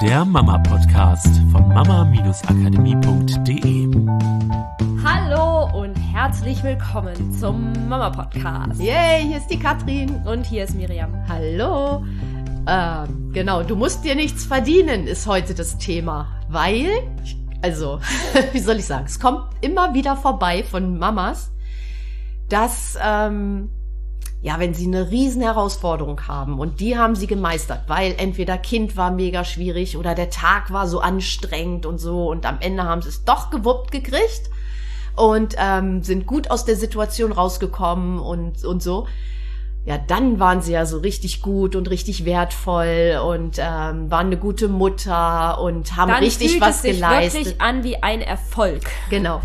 der Mama-Podcast von mama-akademie.de. Hallo und herzlich willkommen zum Mama-Podcast. Yay, hier ist die Katrin. Und hier ist Miriam. Hallo. Ähm, genau, du musst dir nichts verdienen, ist heute das Thema. Weil, also, wie soll ich sagen, es kommt immer wieder vorbei von Mamas, dass ähm, ja, wenn sie eine riesen Herausforderung haben und die haben sie gemeistert, weil entweder Kind war mega schwierig oder der Tag war so anstrengend und so und am Ende haben sie es doch gewuppt gekriegt und ähm, sind gut aus der Situation rausgekommen und, und so. Ja, dann waren sie ja so richtig gut und richtig wertvoll und ähm, waren eine gute Mutter und haben Dann richtig fühlt was es sich geleistet. wirklich an wie ein Erfolg. Genau.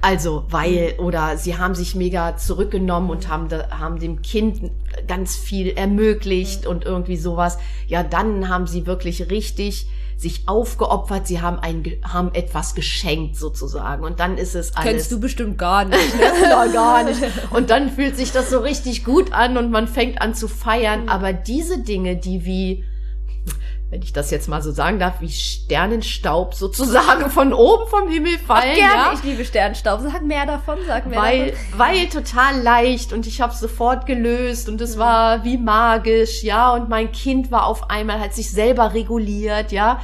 Also, weil, oder sie haben sich mega zurückgenommen und haben, haben dem Kind ganz viel ermöglicht und irgendwie sowas. Ja, dann haben sie wirklich richtig sich aufgeopfert. Sie haben ein, haben etwas geschenkt sozusagen. Und dann ist es alles. Kennst du bestimmt gar nicht. Ne? Ja, gar nicht. Und dann fühlt sich das so richtig gut an und man fängt an zu feiern. Aber diese Dinge, die wie, wenn ich das jetzt mal so sagen darf, wie Sternenstaub sozusagen von oben vom Himmel fallen. Gerne, ja? ich liebe Sternstaub. Sag mehr davon, sag mehr weil, davon. weil total leicht und ich habe sofort gelöst und es war wie magisch, ja, und mein Kind war auf einmal, hat sich selber reguliert, ja.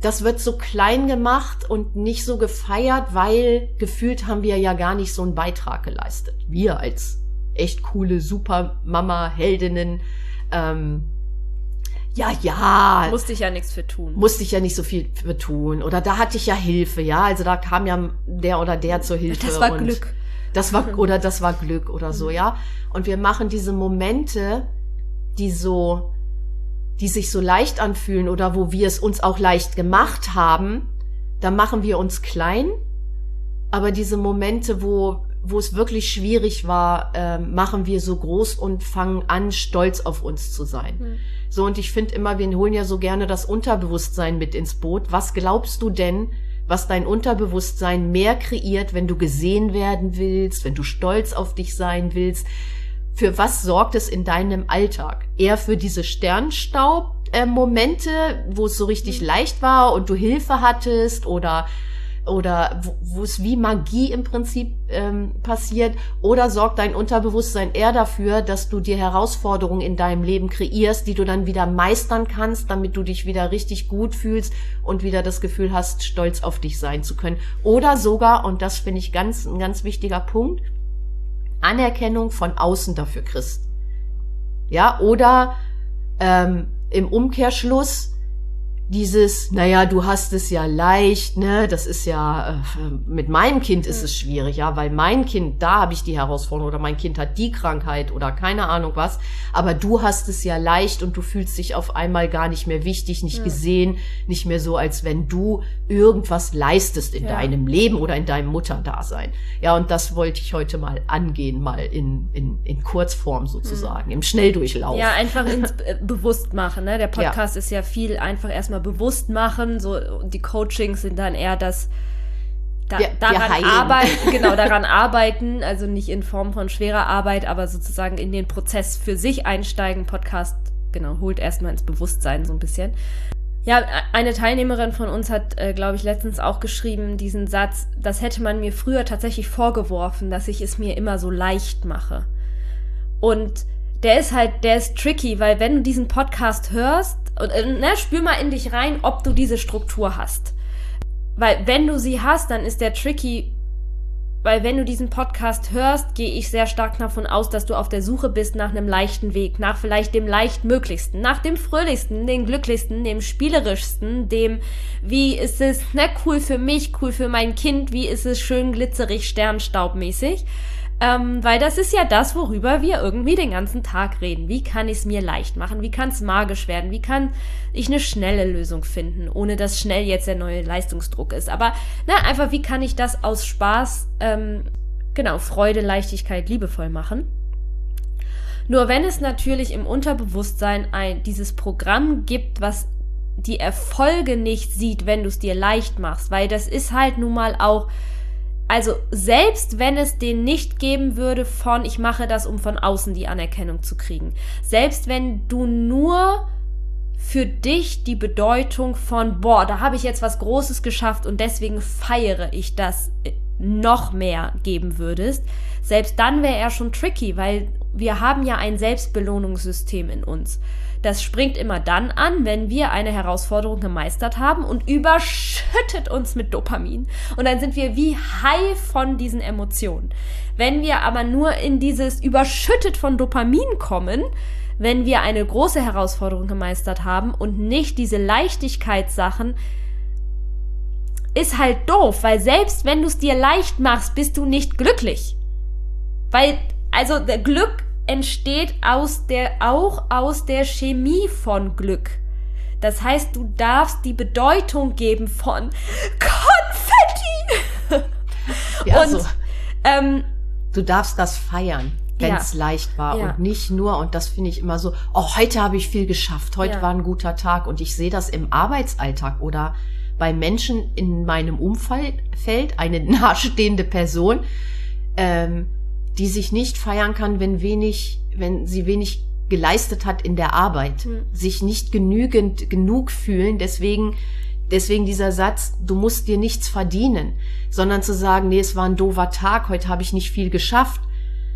Das wird so klein gemacht und nicht so gefeiert, weil gefühlt haben wir ja gar nicht so einen Beitrag geleistet. Wir als echt coole Supermama-Heldinnen, ähm, ja, ja, Musste ich ja nichts für tun. musste ich ja nicht so viel für tun. Oder da hatte ich ja Hilfe, ja. Also da kam ja der oder der zur Hilfe. Das war Glück. Das war, oder das war Glück oder so, ja. Und wir machen diese Momente, die so, die sich so leicht anfühlen oder wo wir es uns auch leicht gemacht haben, da machen wir uns klein. Aber diese Momente, wo, wo es wirklich schwierig war, ähm, machen wir so groß und fangen an, stolz auf uns zu sein. Hm. So, und ich finde immer, wir holen ja so gerne das Unterbewusstsein mit ins Boot. Was glaubst du denn, was dein Unterbewusstsein mehr kreiert, wenn du gesehen werden willst, wenn du stolz auf dich sein willst? Für was sorgt es in deinem Alltag? Eher für diese Sternstaub-Momente, wo es so richtig leicht war und du Hilfe hattest oder oder wo, es wie Magie im Prinzip ähm, passiert, oder sorgt dein Unterbewusstsein eher dafür, dass du dir Herausforderungen in deinem Leben kreierst, die du dann wieder meistern kannst, damit du dich wieder richtig gut fühlst und wieder das Gefühl hast, stolz auf dich sein zu können. Oder sogar, und das finde ich ganz, ein ganz wichtiger Punkt, Anerkennung von außen dafür kriegst. Ja, oder ähm, im Umkehrschluss dieses, naja, du hast es ja leicht, ne, das ist ja, äh, mit meinem Kind ist es schwierig, ja, weil mein Kind, da habe ich die Herausforderung oder mein Kind hat die Krankheit oder keine Ahnung was, aber du hast es ja leicht und du fühlst dich auf einmal gar nicht mehr wichtig, nicht gesehen, nicht mehr so, als wenn du irgendwas leistest in Ja. deinem Leben oder in deinem Mutterdasein. Ja, und das wollte ich heute mal angehen, mal in, in, in Kurzform sozusagen, im Schnelldurchlauf. Ja, einfach ins äh, Bewusstmachen. Ne? Der Podcast ist ja viel einfach erstmal bewusst machen. So, die Coachings sind dann eher das da, Wir- wir daran heilen. arbeiten, genau, daran arbeiten, also nicht in Form von schwerer Arbeit, aber sozusagen in den Prozess für sich einsteigen. Podcast, genau, holt erstmal ins Bewusstsein so ein bisschen. Ja, eine Teilnehmerin von uns hat, äh, glaube ich, letztens auch geschrieben, diesen Satz, das hätte man mir früher tatsächlich vorgeworfen, dass ich es mir immer so leicht mache. Und der ist halt, der ist tricky, weil wenn du diesen Podcast hörst, und, äh, ne, spür mal in dich rein, ob du diese Struktur hast. Weil wenn du sie hast, dann ist der tricky, weil wenn du diesen Podcast hörst, gehe ich sehr stark davon aus, dass du auf der Suche bist nach einem leichten Weg, nach vielleicht dem leichtmöglichsten, nach dem fröhlichsten, dem glücklichsten, dem spielerischsten, dem, wie ist es, ne, cool für mich, cool für mein Kind, wie ist es schön glitzerig, sternstaubmäßig. Ähm, weil das ist ja das, worüber wir irgendwie den ganzen Tag reden. Wie kann ich es mir leicht machen? Wie kann es magisch werden? Wie kann ich eine schnelle Lösung finden, ohne dass schnell jetzt der neue Leistungsdruck ist? Aber na, einfach, wie kann ich das aus Spaß, ähm, genau, Freude, Leichtigkeit, liebevoll machen? Nur wenn es natürlich im Unterbewusstsein ein, dieses Programm gibt, was die Erfolge nicht sieht, wenn du es dir leicht machst, weil das ist halt nun mal auch also selbst wenn es den nicht geben würde von, ich mache das, um von außen die Anerkennung zu kriegen, selbst wenn du nur für dich die Bedeutung von, boah, da habe ich jetzt was Großes geschafft und deswegen feiere ich das äh, noch mehr geben würdest, selbst dann wäre er schon tricky, weil wir haben ja ein Selbstbelohnungssystem in uns. Das springt immer dann an, wenn wir eine Herausforderung gemeistert haben und überschüttet uns mit Dopamin. Und dann sind wir wie high von diesen Emotionen. Wenn wir aber nur in dieses überschüttet von Dopamin kommen, wenn wir eine große Herausforderung gemeistert haben und nicht diese Leichtigkeitssachen, ist halt doof, weil selbst wenn du es dir leicht machst, bist du nicht glücklich. Weil, also der Glück entsteht aus der, auch aus der Chemie von Glück. Das heißt, du darfst die Bedeutung geben von Konfetti. Ja, und so. ähm, du darfst das feiern wenn es ja. leicht war ja. und nicht nur, und das finde ich immer so, oh, heute habe ich viel geschafft, heute ja. war ein guter Tag und ich sehe das im Arbeitsalltag oder bei Menschen in meinem Umfeld, eine nahestehende Person, ähm, die sich nicht feiern kann, wenn wenig, wenn sie wenig geleistet hat in der Arbeit, mhm. sich nicht genügend genug fühlen, deswegen Deswegen dieser Satz, du musst dir nichts verdienen, sondern zu sagen, nee, es war ein doofer Tag, heute habe ich nicht viel geschafft,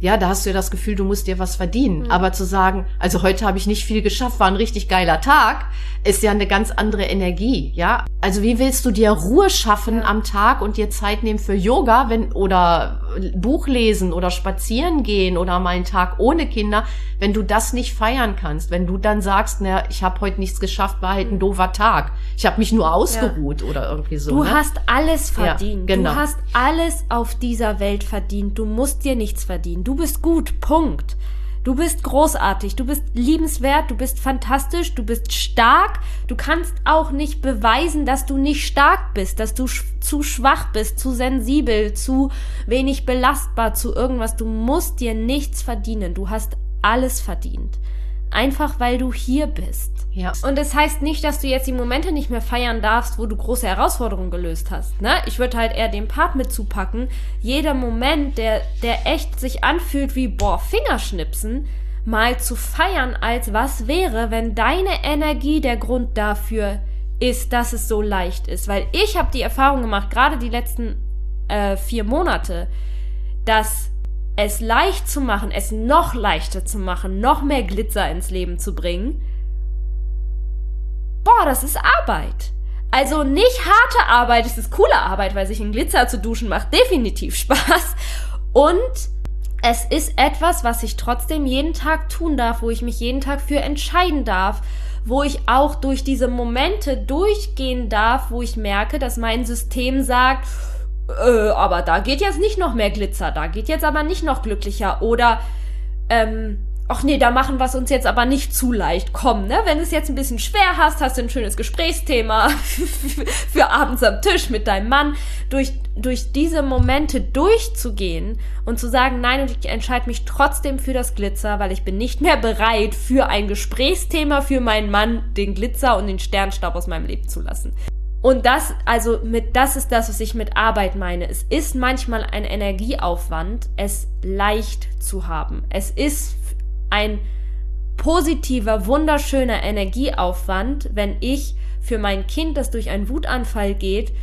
ja, da hast du ja das Gefühl, du musst dir was verdienen. Mhm. Aber zu sagen, also heute habe ich nicht viel geschafft, war ein richtig geiler Tag, ist ja eine ganz andere Energie, ja. Also wie willst du dir Ruhe schaffen am Tag und dir Zeit nehmen für Yoga, wenn oder Buch lesen oder spazieren gehen oder mal einen Tag ohne Kinder, wenn du das nicht feiern kannst, wenn du dann sagst, na, ich habe heute nichts geschafft, war halt ein doofer Tag. Ich habe mich nur ausgeruht ja. oder irgendwie so. Du ne? hast alles verdient. Ja, genau. Du hast alles auf dieser Welt verdient. Du musst dir nichts verdienen. Du bist gut. Punkt. Du bist großartig, du bist liebenswert, du bist fantastisch, du bist stark. Du kannst auch nicht beweisen, dass du nicht stark bist, dass du sch zu schwach bist, zu sensibel, zu wenig belastbar, zu irgendwas. Du musst dir nichts verdienen. Du hast alles verdient. Einfach weil du hier bist. Ja. Und das heißt nicht, dass du jetzt die Momente nicht mehr feiern darfst, wo du große Herausforderungen gelöst hast. Ne? Ich würde halt eher den Part mit zupacken. Jeder Moment, der, der echt sich anfühlt wie, boah, Fingerschnipsen, mal zu feiern, als was wäre, wenn deine Energie der Grund dafür ist, dass es so leicht ist. Weil ich habe die Erfahrung gemacht, gerade die letzten äh, vier Monate, dass es leicht zu machen, es noch leichter zu machen, noch mehr Glitzer ins Leben zu bringen, boah, das ist Arbeit. Also nicht harte Arbeit, es ist coole Arbeit, weil sich in Glitzer zu duschen macht definitiv Spaß. Und es ist etwas, was ich trotzdem jeden Tag tun darf, wo ich mich jeden Tag für entscheiden darf, wo ich auch durch diese Momente durchgehen darf, wo ich merke, dass mein System sagt, äh, aber da geht jetzt nicht noch mehr Glitzer, da geht jetzt aber nicht noch glücklicher oder ähm, ach nee, da machen wir es uns jetzt aber nicht zu leicht. Komm, ne? Wenn du es jetzt ein bisschen schwer hast, hast du ein schönes Gesprächsthema für abends am Tisch mit deinem Mann. Durch, durch diese Momente durchzugehen und zu sagen, nein, und ich entscheide mich trotzdem für das Glitzer, weil ich bin nicht mehr bereit, für ein Gesprächsthema für meinen Mann den Glitzer und den Sternstaub aus meinem Leben zu lassen. Und das, also mit, das ist das, was ich mit Arbeit meine. Es ist manchmal ein Energieaufwand, es leicht zu haben. Es ist ein positiver, wunderschöner Energieaufwand, wenn ich für mein Kind, das durch einen Wutanfall geht,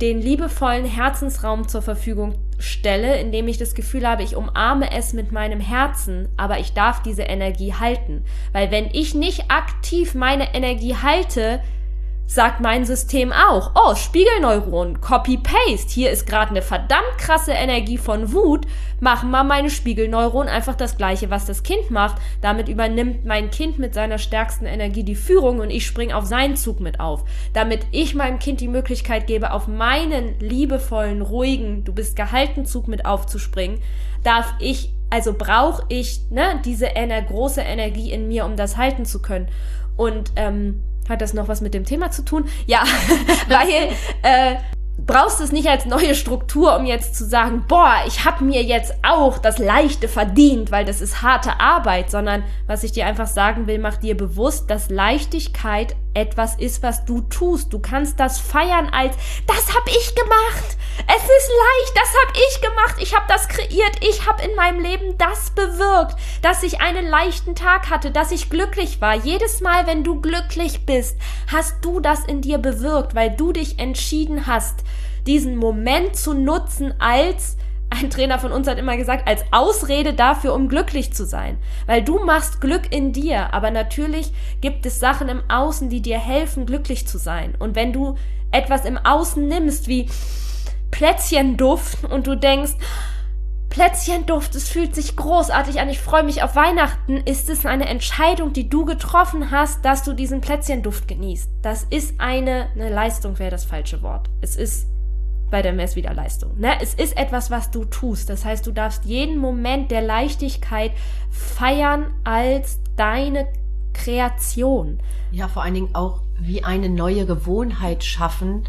den liebevollen Herzensraum zur Verfügung stelle, indem ich das Gefühl habe, ich umarme es mit meinem Herzen, aber ich darf diese Energie halten. Weil wenn ich nicht aktiv meine Energie halte, sagt mein System auch, oh, Spiegelneuron, Copy-Paste, hier ist gerade eine verdammt krasse Energie von Wut, machen mal meine Spiegelneuron einfach das gleiche, was das Kind macht. Damit übernimmt mein Kind mit seiner stärksten Energie die Führung und ich springe auf seinen Zug mit auf. Damit ich meinem Kind die Möglichkeit gebe, auf meinen liebevollen, ruhigen, du bist gehalten Zug mit aufzuspringen, darf ich, also brauche ich ne, diese ener große Energie in mir, um das halten zu können. Und ähm, hat das noch was mit dem Thema zu tun? Ja, weil äh, brauchst es nicht als neue Struktur, um jetzt zu sagen, boah, ich habe mir jetzt auch das Leichte verdient, weil das ist harte Arbeit, sondern was ich dir einfach sagen will, mach dir bewusst, dass Leichtigkeit etwas ist, was du tust. Du kannst das feiern als, das hab ich gemacht. Es ist leicht, das hab ich gemacht. Ich hab das kreiert. Ich hab in meinem Leben das bewirkt, dass ich einen leichten Tag hatte, dass ich glücklich war. Jedes Mal, wenn du glücklich bist, hast du das in dir bewirkt, weil du dich entschieden hast, diesen Moment zu nutzen als ein Trainer von uns hat immer gesagt, als Ausrede dafür, um glücklich zu sein. Weil du machst Glück in dir, aber natürlich gibt es Sachen im Außen, die dir helfen, glücklich zu sein. Und wenn du etwas im Außen nimmst, wie Plätzchenduft, und du denkst, Plätzchenduft, es fühlt sich großartig an, ich freue mich auf Weihnachten, ist es eine Entscheidung, die du getroffen hast, dass du diesen Plätzchenduft genießt. Das ist eine, eine Leistung, wäre das falsche Wort. Es ist bei der Messwiederleistung. Ne? Es ist etwas, was du tust. Das heißt, du darfst jeden Moment der Leichtigkeit feiern als deine Kreation. Ja, vor allen Dingen auch wie eine neue Gewohnheit schaffen,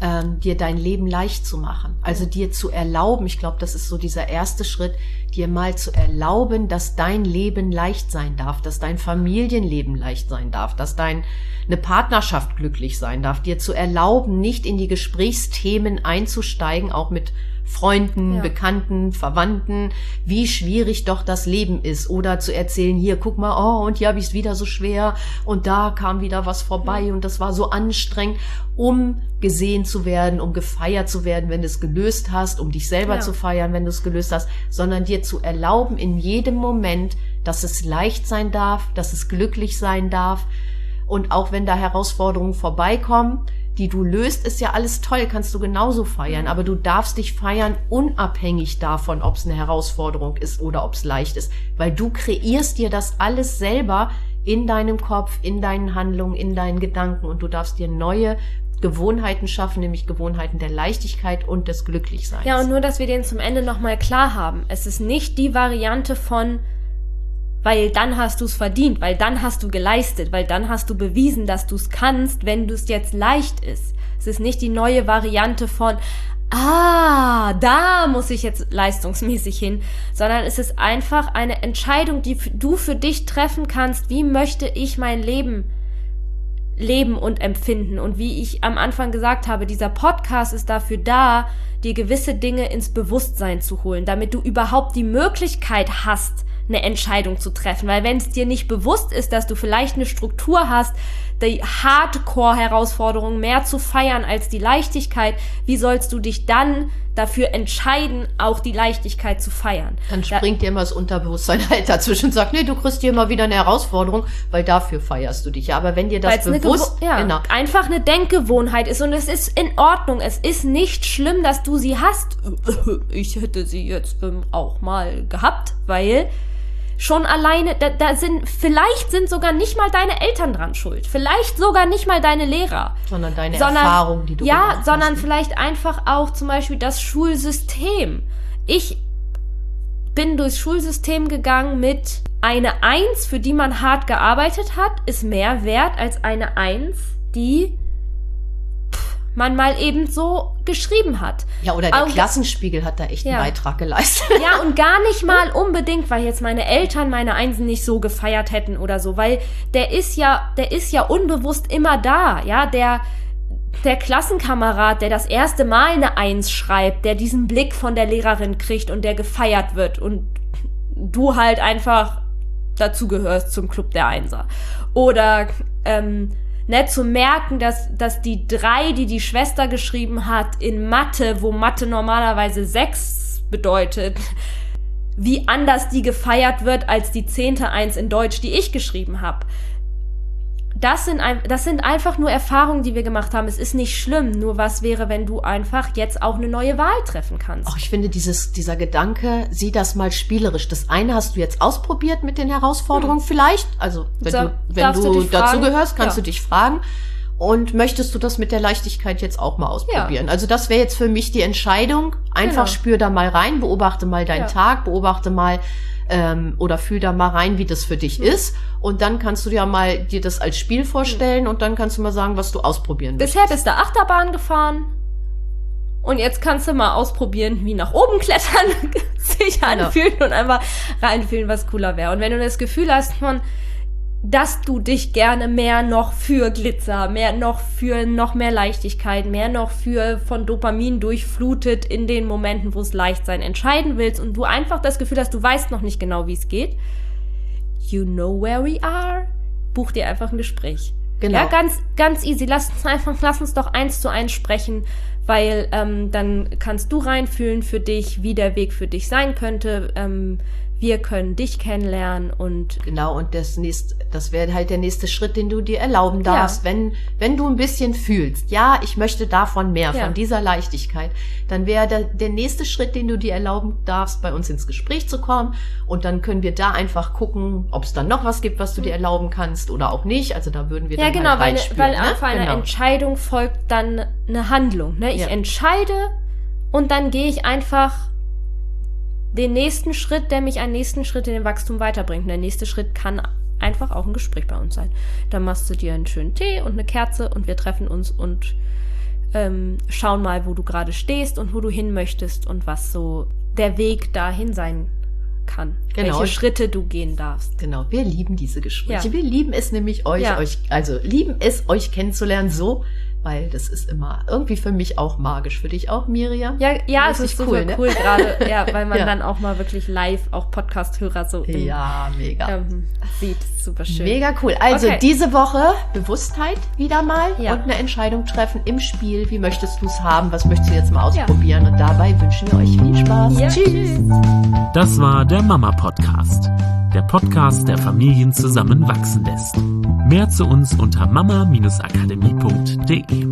ähm, dir dein Leben leicht zu machen. Also dir zu erlauben, ich glaube, das ist so dieser erste Schritt, dir mal zu erlauben, dass dein Leben leicht sein darf, dass dein Familienleben leicht sein darf, dass dein eine Partnerschaft glücklich sein darf, dir zu erlauben, nicht in die Gesprächsthemen einzusteigen, auch mit Freunden, ja. Bekannten, Verwandten, wie schwierig doch das Leben ist. Oder zu erzählen, hier, guck mal, oh, und hier habe ich es wieder so schwer und da kam wieder was vorbei ja. und das war so anstrengend, um gesehen zu werden, um gefeiert zu werden, wenn du es gelöst hast, um dich selber ja. zu feiern, wenn du es gelöst hast, sondern dir zu erlauben, in jedem Moment, dass es leicht sein darf, dass es glücklich sein darf. Und auch wenn da Herausforderungen vorbeikommen, die du löst, ist ja alles toll, kannst du genauso feiern, aber du darfst dich feiern unabhängig davon, ob es eine Herausforderung ist oder ob es leicht ist, weil du kreierst dir das alles selber in deinem Kopf, in deinen Handlungen, in deinen Gedanken und du darfst dir neue Gewohnheiten schaffen, nämlich Gewohnheiten der Leichtigkeit und des Glücklichseins. Ja, und nur, dass wir den zum Ende nochmal klar haben. Es ist nicht die Variante von, weil dann hast du es verdient, weil dann hast du geleistet, weil dann hast du bewiesen, dass du es kannst, wenn du es jetzt leicht ist. Es ist nicht die neue Variante von, ah, da muss ich jetzt leistungsmäßig hin, sondern es ist einfach eine Entscheidung, die du für dich treffen kannst, wie möchte ich mein Leben leben und empfinden. Und wie ich am Anfang gesagt habe, dieser Podcast ist dafür da, dir gewisse Dinge ins Bewusstsein zu holen, damit du überhaupt die Möglichkeit hast, eine Entscheidung zu treffen. Weil wenn es dir nicht bewusst ist, dass du vielleicht eine Struktur hast, die Hardcore-Herausforderung mehr zu feiern als die Leichtigkeit, wie sollst du dich dann dafür entscheiden, auch die Leichtigkeit zu feiern? Dann springt da, dir immer das Unterbewusstsein halt dazwischen und sagt, nee, du kriegst dir immer wieder eine Herausforderung, weil dafür feierst du dich. Ja, aber wenn dir das bewusst, ja, genau. einfach eine Denkgewohnheit ist und es ist in Ordnung, es ist nicht schlimm, dass du sie hast. Ich hätte sie jetzt ähm, auch mal gehabt, weil schon alleine, da, da sind, vielleicht sind sogar nicht mal deine Eltern dran schuld. Vielleicht sogar nicht mal deine Lehrer. Sondern deine sondern, Erfahrung, die du Ja, sondern hast. vielleicht einfach auch zum Beispiel das Schulsystem. Ich bin durchs Schulsystem gegangen mit eine Eins, für die man hart gearbeitet hat, ist mehr wert als eine Eins, die man mal eben so geschrieben hat. Ja, oder der Auch, Klassenspiegel hat da echt ja. einen Beitrag geleistet. Ja, und gar nicht mal unbedingt, weil jetzt meine Eltern meine Einsen nicht so gefeiert hätten oder so, weil der ist ja, der ist ja unbewusst immer da, ja, der, der Klassenkamerad, der das erste Mal eine Eins schreibt, der diesen Blick von der Lehrerin kriegt und der gefeiert wird und du halt einfach dazugehörst zum Club der Einser. Oder, ähm, ne, zu merken, dass, dass die drei, die die Schwester geschrieben hat, in Mathe, wo Mathe normalerweise sechs bedeutet, wie anders die gefeiert wird als die zehnte Eins in Deutsch, die ich geschrieben habe das sind, das sind einfach nur Erfahrungen, die wir gemacht haben. Es ist nicht schlimm. Nur was wäre, wenn du einfach jetzt auch eine neue Wahl treffen kannst? Auch ich finde dieses, dieser Gedanke, sieh das mal spielerisch. Das eine hast du jetzt ausprobiert mit den Herausforderungen hm. vielleicht. Also, wenn so, du, wenn du, du dazu gehörst, kannst ja. du dich fragen. Und möchtest du das mit der Leichtigkeit jetzt auch mal ausprobieren? Ja. Also das wäre jetzt für mich die Entscheidung. Einfach genau. spür da mal rein, beobachte mal deinen ja. Tag, beobachte mal, ähm, oder fühl da mal rein, wie das für dich mhm. ist. Und dann kannst du dir mal dir das als Spiel vorstellen mhm. und dann kannst du mal sagen, was du ausprobieren willst. Bisher bist du Achterbahn gefahren. Und jetzt kannst du mal ausprobieren, wie nach oben klettern sich genau. anfühlen und einfach reinfühlen, was cooler wäre. Und wenn du das Gefühl hast, man, dass du dich gerne mehr noch für Glitzer, mehr noch für noch mehr Leichtigkeit, mehr noch für von Dopamin durchflutet in den Momenten, wo es leicht sein entscheiden willst und du einfach das Gefühl hast, du weißt noch nicht genau, wie es geht. You know where we are. Buch dir einfach ein Gespräch. Genau. Ja, ganz, ganz easy. Lass uns einfach, lass uns doch eins zu eins sprechen, weil ähm, dann kannst du reinfühlen für dich, wie der Weg für dich sein könnte. Ähm, wir können dich kennenlernen und Genau, und das nächste, das wäre halt der nächste Schritt, den du dir erlauben darfst, Ja. wenn, wenn du ein bisschen fühlst, ja, ich möchte davon mehr, Ja. von dieser Leichtigkeit, dann wäre der, der nächste Schritt, den du dir erlauben darfst, bei uns ins Gespräch zu kommen. Und dann können wir da einfach gucken, ob es dann noch was gibt, was du dir erlauben kannst oder auch nicht. Also da würden wir ja dann genau, halt weil, reinspüren, weil ne? einer genau. Entscheidung folgt dann eine Handlung. Ne? Ich Ja. entscheide und dann gehe ich einfach den nächsten Schritt, der mich einen nächsten Schritt in den Wachstum weiterbringt. Und der nächste Schritt kann einfach auch ein Gespräch bei uns sein. Dann machst du dir einen schönen Tee und eine Kerze und wir treffen uns und ähm, schauen mal, wo du gerade stehst und wo du hin möchtest und was so der Weg dahin sein kann. Genau. Welche Schritte du gehen darfst. Genau, wir lieben diese Gespräche. Ja. Wir lieben es nämlich euch, Ja. euch, also lieben es euch kennenzulernen so, weil das ist immer irgendwie für mich auch magisch. Für dich auch, Miriam? Ja, ja, es ist super cool, cool, ne? gerade, ja, weil man Ja. dann auch mal wirklich live auch Podcast-Hörer so in, Ja, mega. ähm, sieht. Super schön. Mega cool. Also Okay. diese Woche Bewusstheit wieder mal Ja. und eine Entscheidung treffen im Spiel. Wie möchtest du es haben? Was möchtest du jetzt mal ausprobieren? Und dabei wünschen wir euch viel Spaß. Ja, Tschüss. Das war der Mama Podcast. Der Podcast, der Familien zusammenwachsen lässt. Mehr zu uns unter mama-akademie.de.